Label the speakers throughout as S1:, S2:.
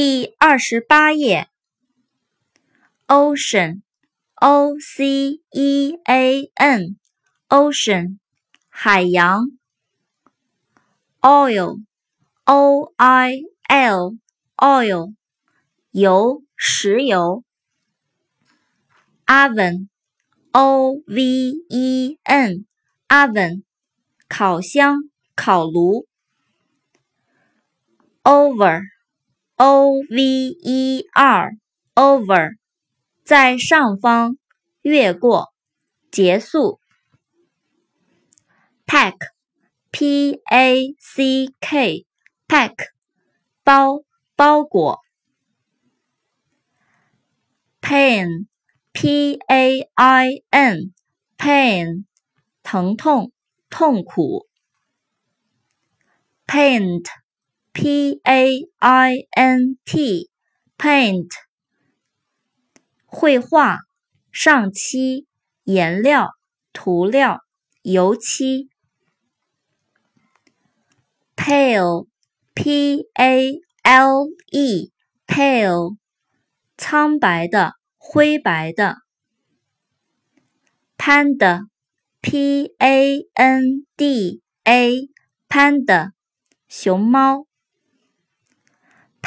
S1: 第二十八页，ocean，o c e a n，ocean，海洋。oil，o i l，oil，油，石油。oven，o v e n，oven，烤箱，烤炉。over。O v e r，over，在上方，越过，结束。pack，p a c k，pack，包，包裹。pain，p a i n，pain，疼痛，痛苦。paint。P A I N T，paint，绘画、上漆、颜料、涂料、油漆。Pale，P A L E，pale，苍白的、灰白的。Panda，P A N D A，panda，熊猫。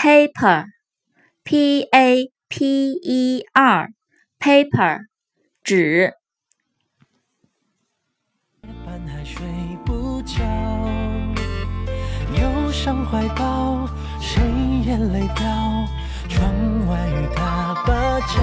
S1: Paper, p a p e r, paper, 纸。忧伤怀抱，谁眼泪掉？窗外雨打芭蕉